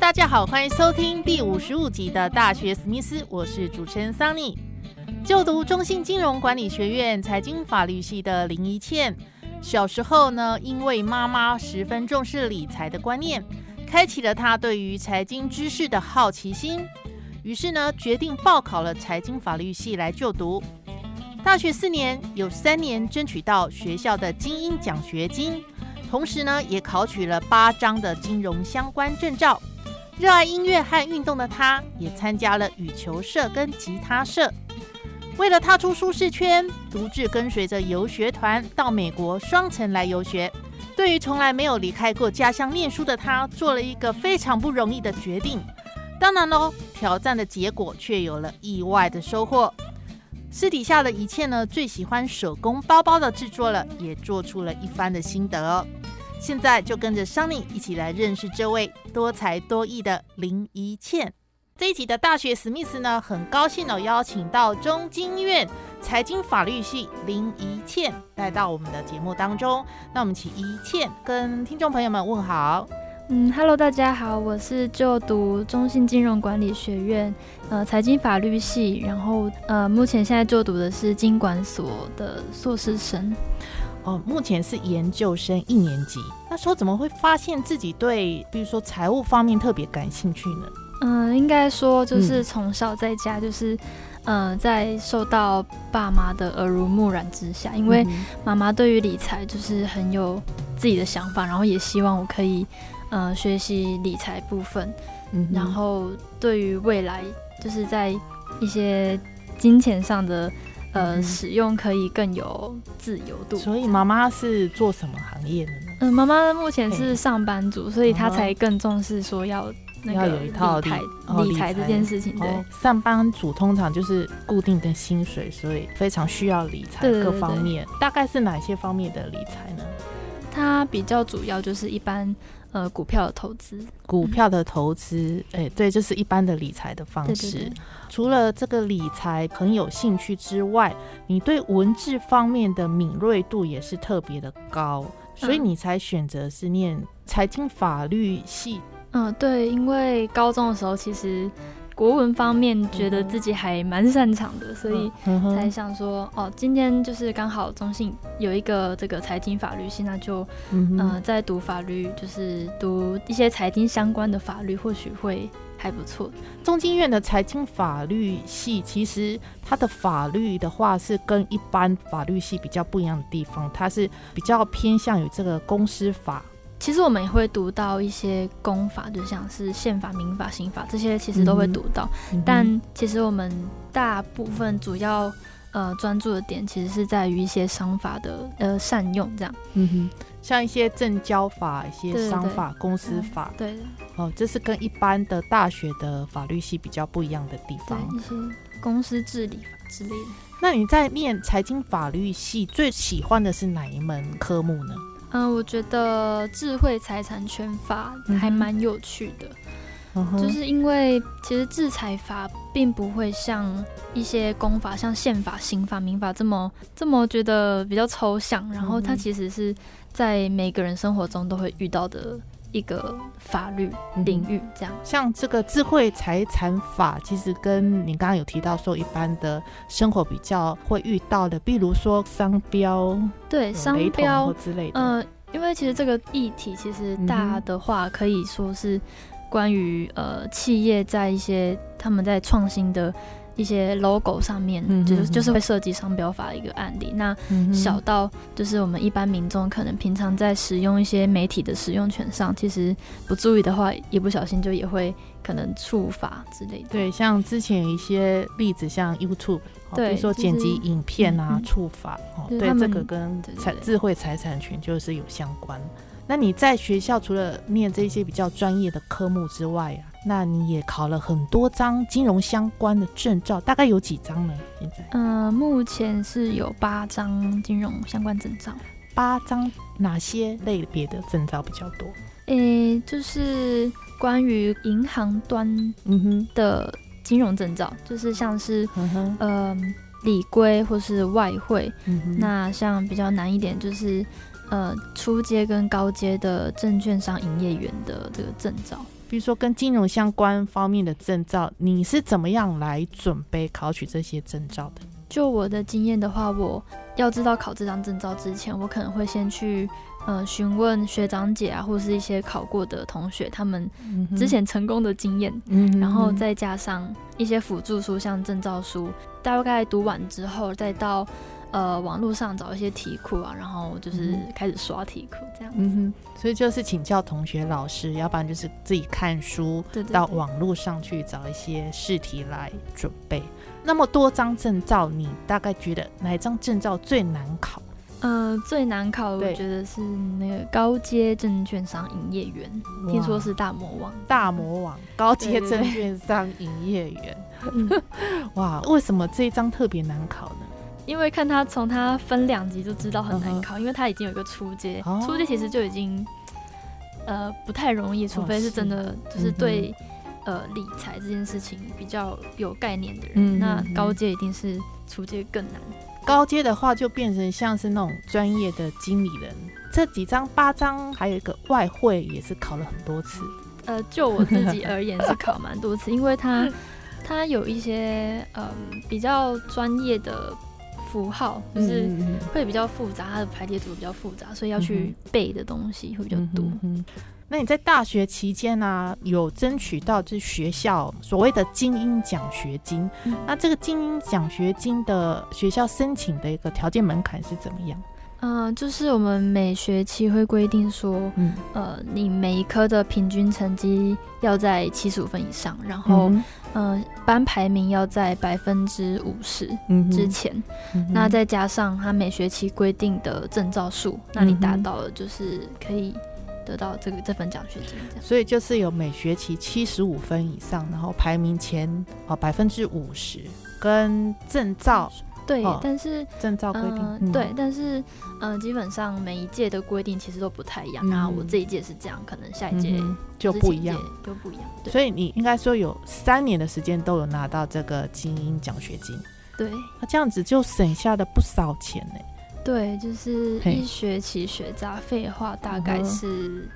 大家好，欢迎收听第五十五集的大学史密斯，我是主持人桑尼。就读中信金融管理学院财经法律系的林怡倩，小时候呢，因为妈妈十分重视理财的观念，开启了她对于财经知识的好奇心，于是呢，决定报考了财经法律系来就读。大学四年，有三年争取到学校的精英奖学金。同时呢，也考取了八张的金融相关证照。热爱音乐和运动的他，也参加了羽球社跟吉他社。为了踏出舒适圈，独自跟随着游学团到美国双城来游学。对于从来没有离开过家乡念书的他，做了一个非常不容易的决定。当然喽，挑战的结果却有了意外的收获。私底下的一切呢，最喜欢手工包包的制作了，也做出了一番的心得。现在就跟着桑尼一起来认识这位多才多艺的林怡倩。这一集的大学史密斯呢，很高兴哦，邀请到中经院财经法律系林怡倩来到我们的节目当中。那我们请怡倩跟听众朋友们问好。嗯，Hello，大家好，我是就读中信金融管理学院呃财经法律系，然后呃目前现在就读的是经管所的硕士生。哦，目前是研究生一年级。那时候怎么会发现自己对，比如说财务方面特别感兴趣呢？嗯，应该说就是从小在家，就是呃，在受到爸妈的耳濡目染之下，因为妈妈对于理财就是很有自己的想法，然后也希望我可以呃学习理财部分，嗯然后对于未来就是在一些金钱上的。呃，使用可以更有自由度。所以妈妈是做什么行业的呢？嗯，妈妈目前是上班族，所以她才更重视说要要有一套理财理财这件事情。对，上班族通常就是固定的薪水，所以非常需要理财各方面。大概是哪些方面的理财呢？它比较主要就是一般。呃，股票的投资，股票的投资，哎，对，这是一般的理财的方式。除了这个理财很有兴趣之外，你对文字方面的敏锐度也是特别的高，所以你才选择是念财经法律系。嗯，对，因为高中的时候其实。国文方面觉得自己还蛮擅长的，所以才想说哦，今天就是刚好中信有一个这个财经法律系，那就嗯在读法律，就是读一些财经相关的法律，或许会还不错。中经院的财经法律系其实它的法律的话是跟一般法律系比较不一样的地方，它是比较偏向于这个公司法。其实我们也会读到一些公法，就像是宪法、民法、刑法这些，其实都会读到。但其实我们大部分主要呃专注的点，其实是在于一些商法的呃善用，这样。嗯哼，像一些证交法、一些商法、公司法。对。哦，这是跟一般的大学的法律系比较不一样的地方。一些公司治理法之类的。那你在念财经法律系最喜欢的是哪一门科目呢？嗯，我觉得智慧财产权法还蛮有趣的，就是因为其实制裁法并不会像一些公法，像宪法、刑法、民法这么这么觉得比较抽象，然后它其实是在每个人生活中都会遇到的。一个法律领域，这样。像这个智慧财产法，其实跟你刚刚有提到说，一般的生活比较会遇到的，比如说商标，对商标之类的。呃，因为其实这个议题其实大的话，可以说是关于呃企业在一些他们在创新的一些 logo 上面，嗯就是就是会涉及商标法的一个案例。那小到就是我们一般民众可能平常在使用一些媒体的使用权上，其实不注意的话，一不小心就也会可能触法之类的。对，像之前有一些例子，像 YouTube，哦、比对如说剪辑影片啊、触法，哦，对，这个跟财智慧财产权就是有相关。那你在学校除了念这些比较专业的科目之外啊，那你也考了很多张金融相关的证照，大概有几张呢？现在嗯、目前是有八张金融相关证照。八张，哪些类别的证照比较多？诶、就是关于银行端的金融证照，就是像是嗯哼，呃理规或是外汇。嗯哼，那像比较难一点，就是呃初阶跟高阶的证券商营业员的这个证照。比如说跟金融相关方面的证照，你是怎么样来准备考取这些证照的？就我的经验的话，我要知道考这张证照之前，我可能会先去呃询问学长姐啊，或是一些考过的同学，他们之前成功的经验，嗯，然后再加上一些辅助书，像证照书，大概读完之后，再到呃网络上找一些题库啊，然后就是嗯开始刷题库这样。嗯哼，所以就是请教同学、老师，要不然就是自己看书，对对对到网络上去找一些试题来准备。那么多张证照，你大概觉得哪一张证照最难考？呃，最难考的我觉得是那个高阶证券商营业员，听说是大魔王。大魔王 高阶证券商营业员。嗯，哇，为什么这一张特别难考呢？因为看他从他分两级就知道很难考，因为他已经有一个初阶，哦初阶其实就已经呃不太容易，除非是真的就是对、呃理财这件事情比较有概念的人，嗯那高阶一定是初阶更难。高阶的话，就变成像是那种专业的经理人。这几张八张，还有一个外汇也是考了很多次。呃，就我自己而言是考蛮多次，因为他它有一些嗯比较专业的符号，就是会比较复杂，它的排列组比较复杂，所以要去背的东西会比较多。嗯哼哼那你在大学期间呢、有争取到这学校所谓的精英奖学金？嗯那这个精英奖学金的学校申请的一个条件门槛是怎么样？嗯、就是我们每学期会规定说，嗯，呃，你每一科的平均成绩要在七十五分以上，然后，嗯呃，班排名要在百分之五十嗯之前，那再加上他每学期规定的证照数，那你达到了就是可以得到这个这份奖学金。所以就是有每学期七十五分以上，然后排名前啊百分之五十，跟证照对，哦但是证照规定，嗯，对，但是呃，基本上每一届的规定其实都不太一样。嗯那我这一届是这样，可能下一届嗯就不一样。就不一样。对所以你应该说有三年的时间都有拿到这个精英奖学金，对那这样子就省下了不少钱呢。对，就是一学期学杂费的话，大概是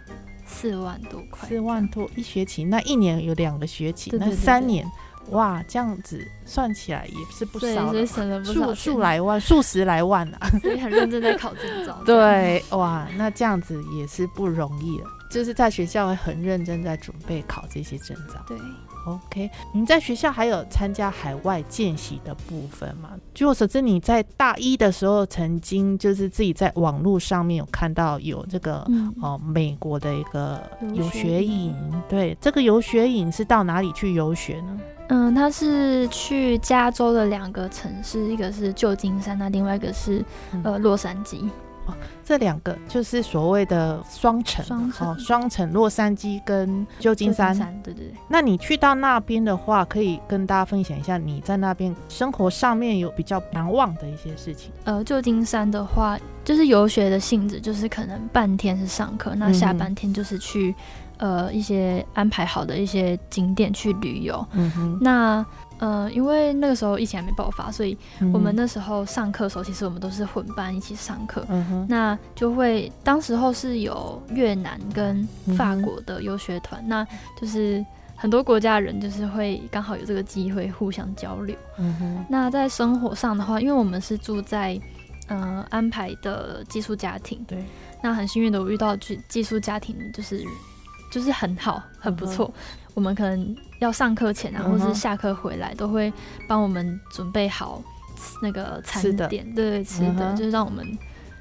四万多块。四万多一学期，那一年有两个学期，那对对对对三年，哇，这样子算起来也是不，少了所以，省了不少数钱数，来万，数十来万啊。所以很认真在考证照。对，哇，那这样子也是不容易了。就是在学校会很认真在准备考这些证照。对，OK，你在学校还有参加海外见习的部分吗？据我所知，你在大一的时候曾经就是自己在网络上面有看到有这个、嗯，哦美国的一个游游学营。对，这个游学营是到哪里去游学呢？嗯，他是去加州的两个城市，一个是旧金山，那另外一个是嗯呃洛杉矶。这两个就是所谓的双城，双城哦，双城，洛杉矶跟旧金山。对对对。那你去到那边的话，可以跟大家分享一下你在那边生活上面有比较难忘的一些事情。呃，旧金山的话，就是游学的性质，就是可能半天是上课，那下半天就是去、呃一些安排好的一些景点去旅游。嗯哼，那呃，因为那个时候疫情还没爆发，所以我们，那时候上课的时候，其实我们都是混班一起上课。嗯哼，那就会，当时候是有越南跟法国的游学团，那就是很多国家的人就是会刚好有这个机会互相交流。嗯哼，那在生活上的话，因为我们是住在呃安排的寄宿家庭，对，那很幸运的我遇到寄寄宿家庭就是就是很好，很不错。我们可能要上课前啊，或者是下课回来，都会帮我们准备好那个餐点，对对，吃的，就是让我们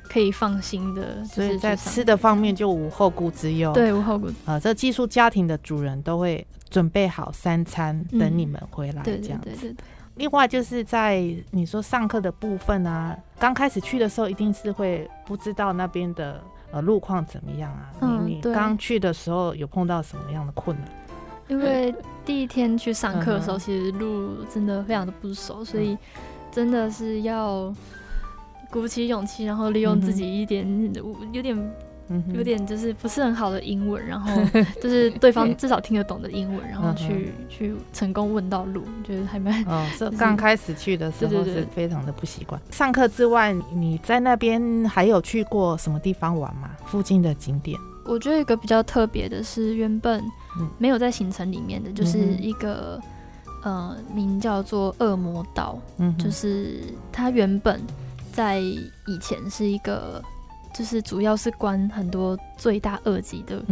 可以放心的。所以在吃的方面就无后顾之忧。对，无后顾。呃，这寄宿家庭的主人都会准备好三餐等你们回来，这样子。对对对。另外就是在你说上课的部分啊，刚开始去的时候一定是会不知道那边的。呃，路况怎么样啊？你你刚去的时候有碰到什么样的困难？因为第一天去上课的时候，其实路真的非常的不熟，所以真的是要鼓起勇气，然后利用自己一点有点。有点就是不是很好的英文，然后 就是对方至少听得懂的英文，然后去去成功问到路，觉得还蛮哦。是刚开始去的时候是非常的不习惯。上课之外，你在那边还有去过什么地方玩吗？附近的景点？我觉得一个比较特别的是，原本没有在行程里面的，就是一个呃名叫做恶魔岛，嗯，就是它原本在以前是一个。就是主要是关很多罪大恶极的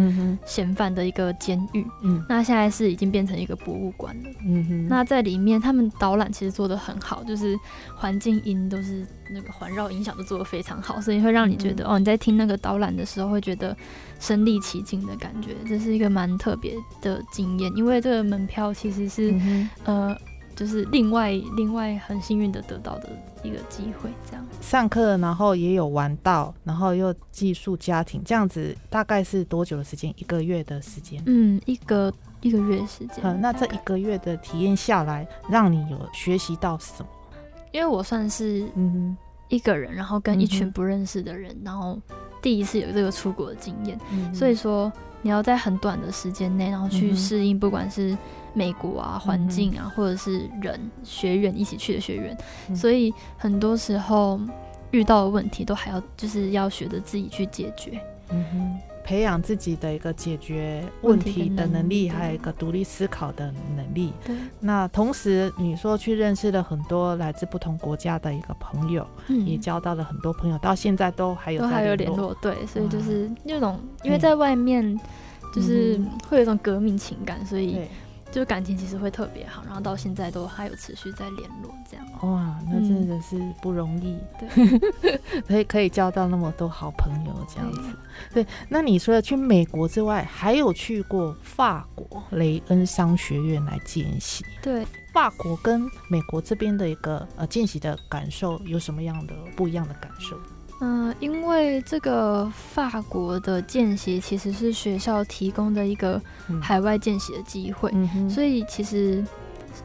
嫌犯的一个监狱，嗯，那现在是已经变成一个博物馆了，嗯哼，那在里面他们导览其实做的很好，就是环境音都是那个环绕音响都做的非常好，所以会让你觉得哦你在听那个导览的时候会觉得身临其境的感觉，这是一个蛮特别的经验，因为这个门票其实是呃。就是另外另外很幸运的得到的一个机会，这样上课，然后也有玩到，然后又寄宿家庭，这样子大概是多久的时间？一个月的时间？嗯，一个一个月时间。嗯，那这一个月的体验下来，让你有学习到什么？因为我算是嗯一个人，然后跟一群不认识的人，然后第一次有这个出国的经验，所以说你要在很短的时间内，然后去适应，不管是。美国啊，环境啊，或者是人学员一起去的学员，所以很多时候遇到的问题都还要就是要学着自己去解决，嗯哼，培养自己的一个解决问题的能力，还有一个独立思考的能力。对，那同时你说去认识了很多来自不同国家的一个朋友，也交到了很多朋友，到现在都还有还有联络。对，所以就是那种因为在外面就是会有一种革命情感，所以。就感情其实会特别好，然后到现在都还有持续在联络，这样哇，那真的是不容易，对，可以可以交到那么多好朋友这样子。对，那你除了去美国之外，还有去过法国雷恩商学院来见习。对，法国跟美国这边的一个呃见习的感受有什么样的不一样的感受？嗯，因为这个法国的见习其实是学校提供的一个海外见习的机会，所以其实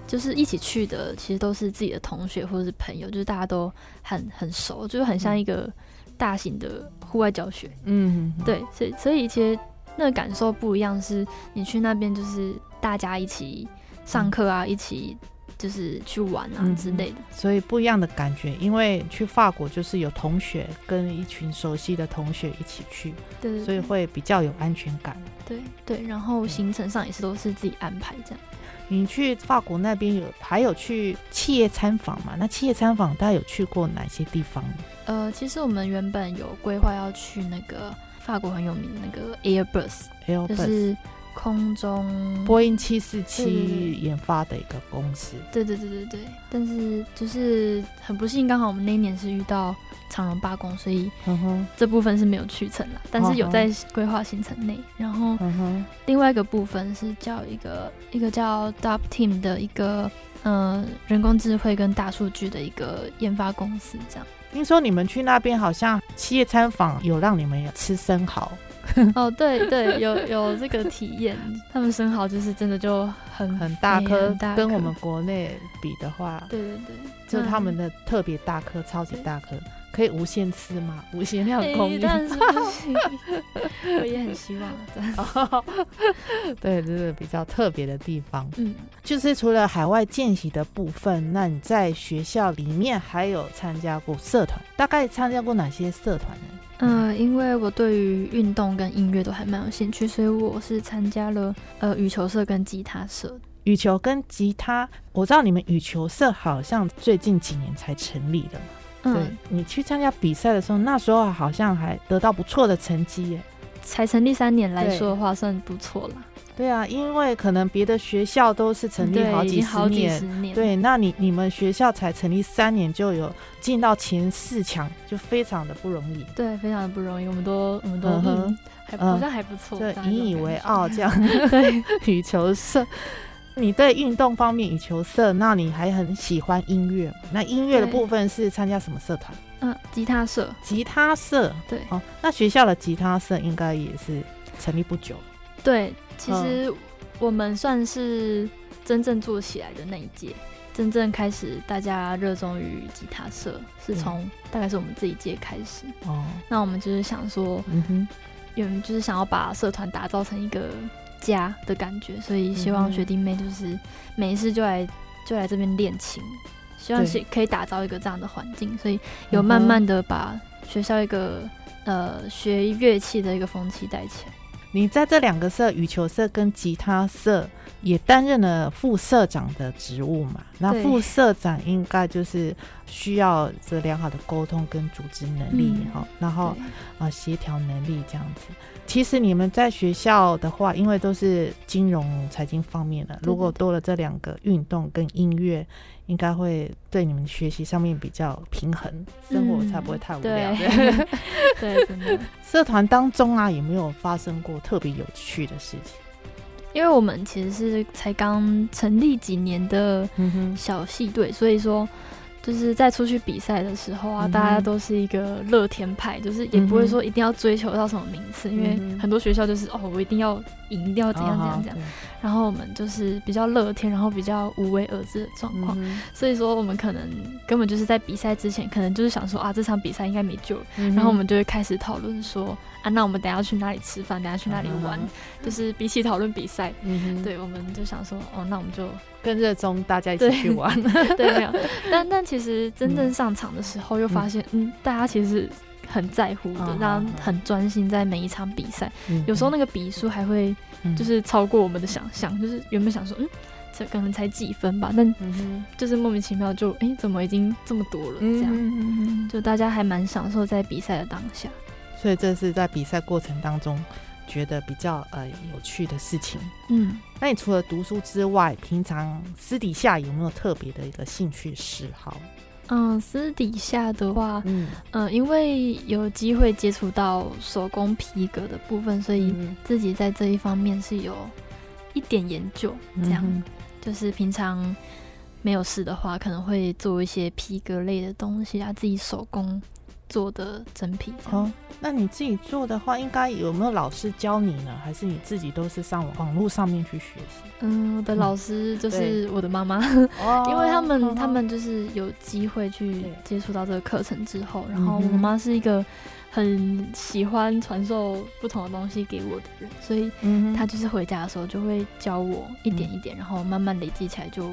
就是一起去的，其实都是自己的同学或者是朋友，就是大家都很很熟，就是很像一个大型的户外教学。嗯，对，所以所以其实那个感受不一样，是你去那边就是大家一起上课啊，一起。就是去玩啊之类的，所以不一样的感觉。因为去法国就是有同学跟一群熟悉的同学一起去，对，所以会比较有安全感。对对，然后行程上也是都是自己安排这样。你去法国那边有还有去企业参访嘛？那企业参访大家有去过哪些地方？呃，其实我们原本有规划要去那个法国很有名的那个 Airbus，就是。空中波音七四七研发的一个公司，对对对对对。但是就是很不幸，刚好我们那一年是遇到长荣罢工，所以这部分是没有去成了。但是有在规划行程内。然后另外一个部分是叫一个一个叫 Dub Team 的一个呃人工智慧跟大数据的一个研发公司，这样。听说你们去那边好像企业参访有让你们吃生蚝。哦，对对，有有这个体验，他们生蚝就是真的就很很大颗，跟我们国内比的话，对对对，就他们的特别大颗，超级大颗，可以无限吃吗？无限量供应？但是不 行，我也很希望。对，这是比较特别的地方。嗯，就是除了海外见习的部分，那你在学校里面还有参加过社团？大概参加过哪些社团呢？嗯，因为我对于运动跟音乐都还蛮有兴趣，所以我是参加了呃羽球社跟吉他社。羽球跟吉他，我知道你们羽球社好像最近几年才成立的嘛。对，你去参加比赛的时候，那时候好像还得到不错的成绩耶。才成立三年来说的话，算不错了。对啊，因为可能别的学校都是成立好几十年。对，那你你们学校才成立三年就有进到前四强，就非常的不容易，对，非常的不容易，我们都我们都嗯嗯，还嗯好像还不错，就大家引以为傲 这样。对，羽球社，你对运动方面羽球社，那你还很喜欢音乐吗？那音乐的部分是参加什么社团？嗯，吉他社，吉他社。对哦，那学校的吉他社应该也是成立不久。对，其嗯。实我们算是真正做起来的那一届，真正开始大家热衷于吉他社，是嗯。从大概是我们这一届开始。哦，那我们就是想说，嗯哼，有人就是想要把社团打造成一个家的感觉，所以希望学弟妹就是没事就来就来这边练琴，希望是可以打造一个这样的环境，所以有慢慢的把学校一个呃学乐器的一个风气带起来。你在这两个社，羽球社跟吉他社也担任了副社长的职务嘛？那副社长应该就是需要这良好的沟通跟组织能力嗯哈、然后啊协调能力这样子。其实你们在学校的话，因为都是金融财经方面的，如果多了这两个运动跟音乐，应该会对你们学习上面比较平衡，生活才不会太无聊。嗯对。对，真的，社团当中啊，有没有发生过特别有趣的事情？因为我们其实是才刚成立几年的小系队，所以说就是在出去比赛的时候啊，嗯大家都是一个乐天派，就是也不会说一定要追求到什么名次，因为很多学校就是哦，我一定要赢，一定要怎样怎样怎样。啊然后我们就是比较乐天，然后比较无为而治的状况。嗯所以说，我们可能根本就是在比赛之前，可能就是想说啊，这场比赛应该没救。然后我们就会开始讨论说啊，那我们等下去哪里吃饭，等下去哪里玩，啊就是比起讨论比赛，嗯，对，我们就想说哦，那我们就更热衷大家一起去玩。对。没有，但但其实真正上场的时候，又发现嗯，大家其实很在乎的啊，然后啊很专心在每一场比赛，嗯有时候那个比数还会嗯就是超过我们的想象，就是原本想说嗯。这可能才几分吧，但就是莫名其妙就哎、怎么已经这么多了？这样、就大家还蛮享受在比赛的当下。所以这是在比赛过程当中觉得比较呃有趣的事情。嗯，那你除了读书之外，平常私底下有没有特别的一个兴趣嗜好？嗯，私底下的话，嗯，呃，因为有机会接触到手工皮革的部分，所以嗯自己在这一方面是有一点研究。这样，嗯就是平常没有事的话，可能会做一些皮革类的东西啊，自己手工做的真皮这样。哦，那你自己做的话，应该有没有老师教你呢？还是你自己都是上网网络上面去学习？嗯，我的老师就是我的妈妈，哦 因为他们嗯他们就是有机会去接触到这个课程之后，然后我妈妈是一个很喜欢传授不同的东西给我的人，所以她就是回家的时候就会教我一点一点，然后慢慢累积起来就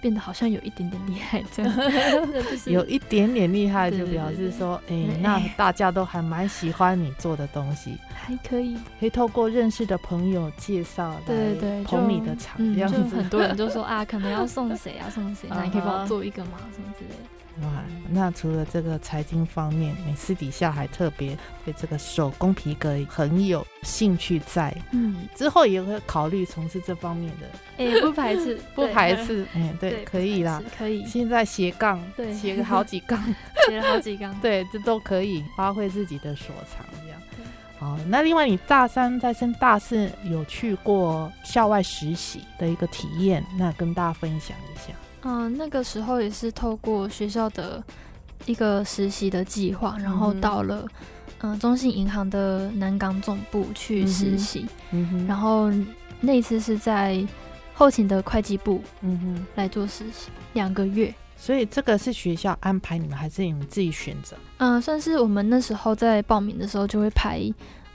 变得好像有一点点厉害这样，就是有一点点厉害，就表示说，哎、对那哎大家都还蛮喜欢你做的东西，还可以，可以透过认识的朋友介绍对对对，来捧你的场，嗯，这样子。就很多人就说 啊，可能要送谁啊，送谁，那你可以帮我做一个吗？什么之类的。哇，那除了这个财经方面，你私底下还特别对这个手工皮革很有兴趣在，嗯，之后也会考虑从事这方面的，哎，不排斥，不排斥，哎、对，对，可以啦。，可以，现在斜杠，对斜个好几杠，斜了好几杠。对，这都可以发挥自己的所长，这样对。好，那另外你大三在升大四有去过校外实习的一个体验，那跟大家分享一下。嗯，那个时候也是透过学校的一个实习的计划，然后到了嗯、呃中信银行的南港总部去实习，嗯哼。然后那一次是在后勤的会计部嗯哼，来做实习，两个月。所以这个是学校安排你们，还是你们自己选择？嗯、算是我们那时候在报名的时候就会排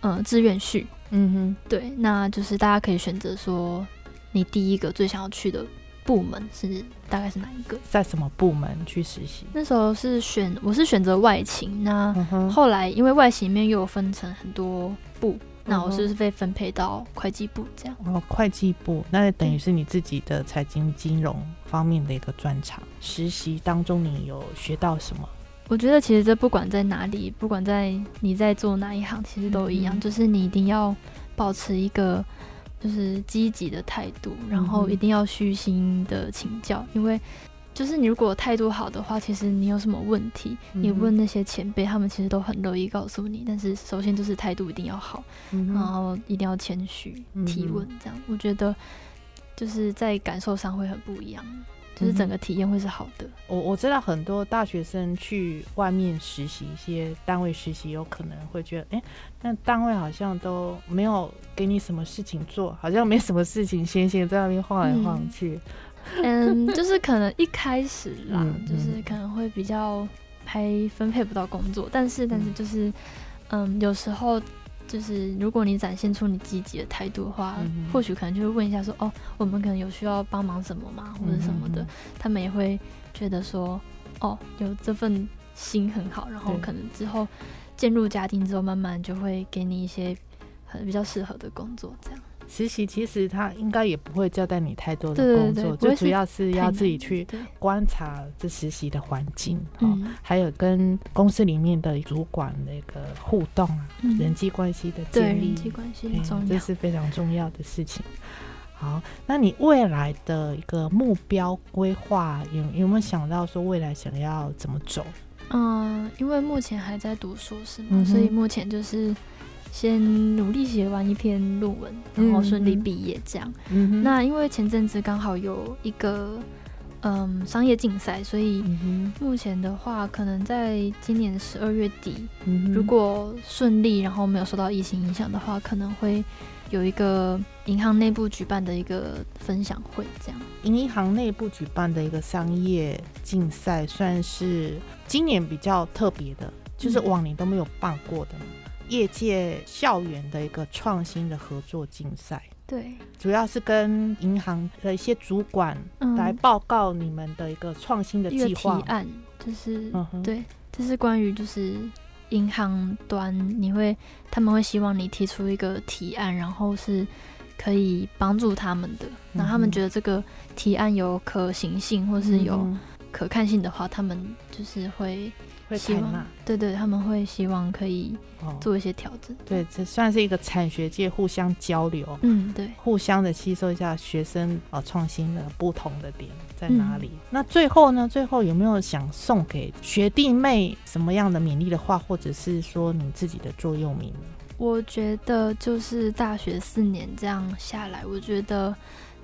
呃志愿序，嗯哼。对，那就是大家可以选择说你第一个最想要去的部门是大概是哪一个。在什么部门去实习？那时候是选，我是选择外勤，那后来因为外勤里面又有分成很多部，那我是不是被分配到会计部这样。哦，会计部，那等于是你自己的财经金融方面的一个专长。实习当中你有学到什么？我觉得其实这不管在哪里，不管在你在做哪一行，其实都一样，嗯就是你一定要保持一个就是积极的态度，然后一定要虚心的请教，因为就是你如果态度好的话，其实你有什么问题，你问那些前辈，他们其实都很乐意告诉你。但是首先就是态度一定要好，然后一定要谦虚提问，这样。我觉得就是在感受上会很不一样，就是整个体验会是好的。我我知道很多大学生去外面实习，一些单位实习，有可能会觉得，哎、那单位好像都没有给你什么事情做，好像没什么事情，闲闲在那边晃来晃去。嗯，就 是可能一开始啦，嗯就是可能会比较还分配不到工作，但是但是就是嗯，有时候。就是如果你展现出你积极的态度的话，嗯或许可能就会问一下说，哦，我们可能有需要帮忙什么吗，或者什么的，嗯他们也会觉得说，哦，有这份心很好，然后可能之后渐入家庭之后，慢慢就会给你一些很比较适合的工作，这样。实习其实他应该也不会交代你太多的工作，对不会就主要是要自己去，观察这实习的环境，哦，嗯还有跟公司里面的主管那个互动啊，嗯人际关系的建立人，际关系重要。这是非常重要的事情。好，那你未来的一个目标规划有有没有想到说未来想要怎么走？嗯，因为目前还在读硕士嘛，嗯所以目前就是先努力写完一篇论文，然后顺利毕业这样。嗯那因为前阵子刚好有一个嗯商业竞赛，所以嗯目前的话，可能在今年十二月底，嗯如果顺利，然后没有受到疫情影响的话，可能会有一个银行内部举办的一个分享会，这样。银行内部举办的一个商业竞赛，算是今年比较特别的，就是嗯。往年都没有办过的业界校园的一个创新的合作竞赛。对，主要是跟银行的一些主管嗯。来报告你们的一个创新的计划。案，就是、嗯对，这是关于就是银行端，你会他们会希望你提出一个提案，然后是可以帮助他们的，然后他们觉得这个提案有可行性或是有嗯可看性的话，他们就是会会希望采纳对对，他们会希望可以哦。做一些调整。对，这算是一个产学界互相交流，嗯，对，互相的吸收一下学生啊创新的不同的点在哪嗯里。那最后呢？最后有没有想送给学弟妹什么样的勉励的话，或者是说你自己的座右铭呢？我觉得就是大学四年这样下来，我觉得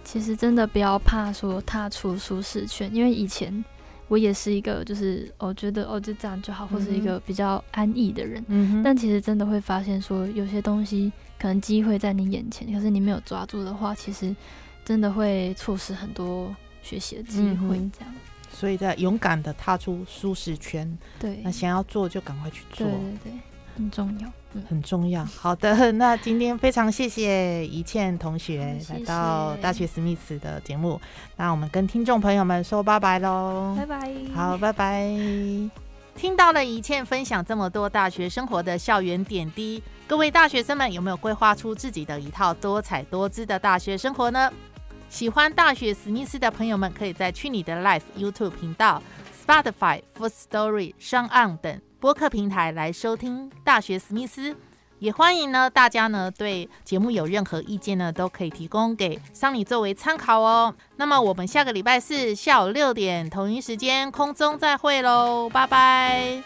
其实真的不要怕说踏出舒适圈，因为以前我也是一个就是我觉得哦就这样就好，或是一个比较安逸的人。但其实真的会发现说，有些东西可能机会在你眼前，可是你没有抓住的话，其实真的会错失很多学习的机会嗯。这样，所以在勇敢的踏出舒适圈，对，那想要做就赶快去做对。对对，很重要。嗯，很重要。好的，那今天非常谢谢怡倩同学来到大学史密斯的节目，那我们跟听众朋友们说拜拜喽。拜拜。好，拜拜。听到了怡倩分享这么多大学生活的校园点滴，各位大学生们有没有规划出自己的一套多彩多姿的大学生活呢？喜欢大学史密斯的朋友们，可以在去你的 Life YouTube 频道、Spotify、Food Story、上岸等播客平台来收听大学史密斯。也欢迎呢，大家呢对节目有任何意见呢，都可以提供给桑尼作为参考哦。那么我们下个礼拜四下午六点同一时间空中再会喽，拜拜。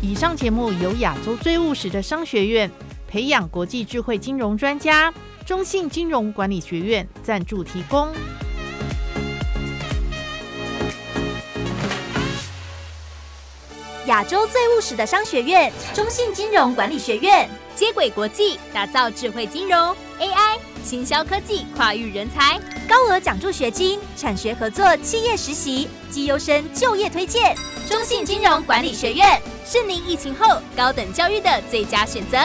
以上节目由亚洲最务实的商学院培养国际智慧金融专家中信金融管理学院赞助提供。亚洲最务实的商学院——中信金融管理学院，接轨国际，打造智慧金融、AI、行销科技跨域人才，高额奖助学金，产学合作，企业实习，绩优生就业推荐。中信金融管理学院是您疫情后高等教育的最佳选择。